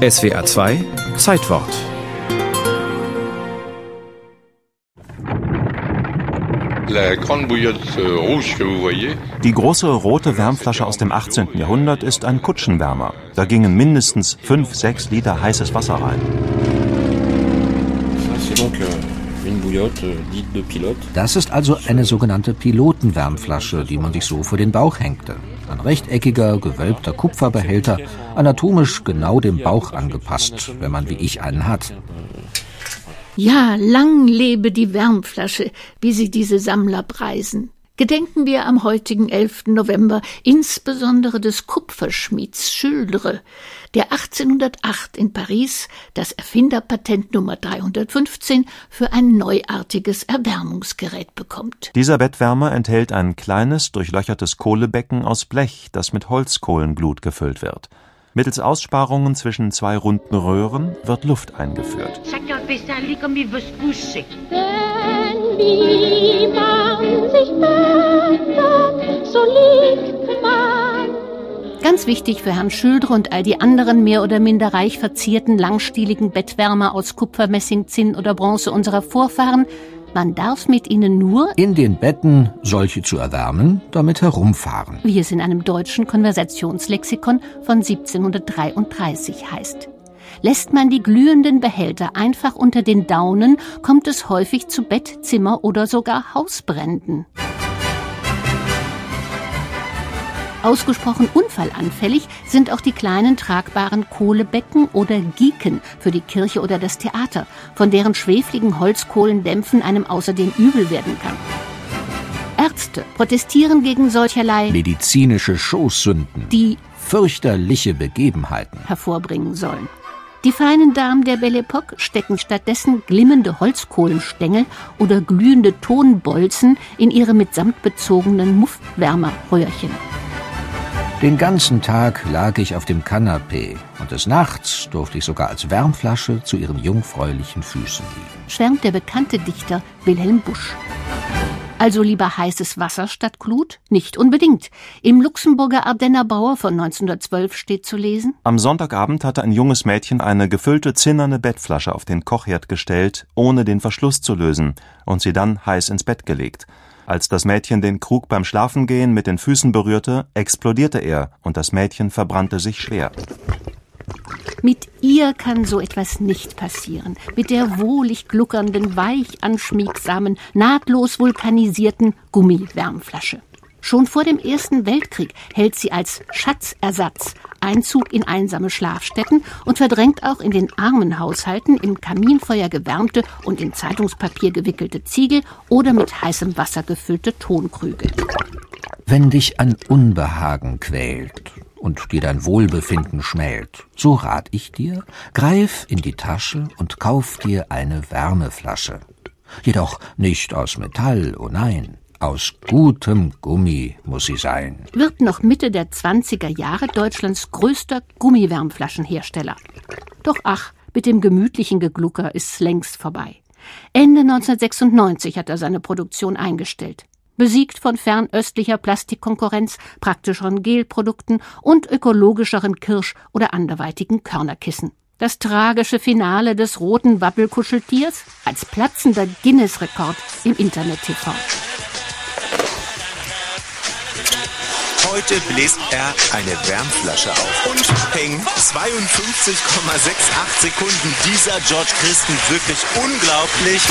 SWA 2 Zeitwort Die große rote Wärmflasche aus dem 18. Jahrhundert ist ein Kutschenwärmer. Da gingen mindestens 5, 6 Liter heißes Wasser rein. Das ist also eine sogenannte Pilotenwärmflasche, die man sich so vor den Bauch hängte. Ein rechteckiger, gewölbter Kupferbehälter, anatomisch genau dem Bauch angepasst, wenn man wie ich einen hat. Ja, lang lebe die Wärmflasche, wie sie diese Sammler preisen. Gedenken wir am heutigen 11. November insbesondere des Kupferschmieds Schüldre, der 1808 in Paris das Erfinderpatent Nummer 315 für ein neuartiges Erwärmungsgerät bekommt. Dieser Bettwärmer enthält ein kleines, durchlöchertes Kohlebecken aus Blech, das mit Holzkohlenglut gefüllt wird. Mittels Aussparungen zwischen zwei runden Röhren wird Luft eingeführt. Ganz wichtig für Herrn Schüldre und all die anderen mehr oder minder reich verzierten, langstieligen Bettwärmer aus Kupfer, Messing, Zinn oder Bronze unserer Vorfahren – man darf mit ihnen nur in den Betten solche zu erwärmen, damit herumfahren. Wie es in einem deutschen Konversationslexikon von 1733 heißt. Lässt man die glühenden Behälter einfach unter den Daunen, kommt es häufig zu Bett, Zimmer oder sogar Hausbränden. Ausgesprochen unfallanfällig sind auch die kleinen tragbaren Kohlebecken oder Gieken für die Kirche oder das Theater, von deren schwefligen Holzkohlendämpfen einem außerdem übel werden kann. Ärzte protestieren gegen solcherlei medizinische Schoßsünden, die fürchterliche Begebenheiten hervorbringen sollen. Die feinen Damen der Belle Epoque stecken stattdessen glimmende Holzkohlenstängel oder glühende Tonbolzen in ihre mit Samt bezogenen Muffwärmerröhrchen. Den ganzen Tag lag ich auf dem Kanapee und des Nachts durfte ich sogar als Wärmflasche zu ihren jungfräulichen Füßen liegen. Schwärmt der bekannte Dichter Wilhelm Busch. Also lieber heißes Wasser statt Glut? Nicht unbedingt. Im Luxemburger Ardenner Bauer von 1912 steht zu lesen. Am Sonntagabend hatte ein junges Mädchen eine gefüllte zinnerne Bettflasche auf den Kochherd gestellt, ohne den Verschluss zu lösen, und sie dann heiß ins Bett gelegt. Als das Mädchen den Krug beim Schlafengehen mit den Füßen berührte, explodierte er und das Mädchen verbrannte sich schwer. Mit ihr kann so etwas nicht passieren. Mit der wohlig gluckernden, weich anschmiegsamen, nahtlos vulkanisierten Gummiwärmflasche. Schon vor dem Ersten Weltkrieg hält sie als Schatzersatz Einzug in einsame Schlafstätten und verdrängt auch in den armen Haushalten im Kaminfeuer gewärmte und in Zeitungspapier gewickelte Ziegel oder mit heißem Wasser gefüllte Tonkrüge. Wenn dich ein Unbehagen quält und dir dein Wohlbefinden schmält, so rat ich dir, greif in die Tasche und kauf dir eine Wärmeflasche. Jedoch nicht aus Metall, oh nein, aus gutem Gummi muss sie sein. Wird noch Mitte der 20er Jahre Deutschlands größter Gummiwärmflaschenhersteller. Doch ach, mit dem gemütlichen Geglucker ist's längst vorbei. Ende 1996 hat er seine Produktion eingestellt. Besiegt von fernöstlicher Plastikkonkurrenz, praktischeren Gelprodukten und ökologischeren Kirsch- oder anderweitigen Körnerkissen. Das tragische Finale des roten Wappelkuscheltiers als platzender Guinness-Rekord im Internet-TV. Heute bläst er eine Wärmflasche auf und hängt 52,68 Sekunden. Dieser George Christen wirklich unglaublich.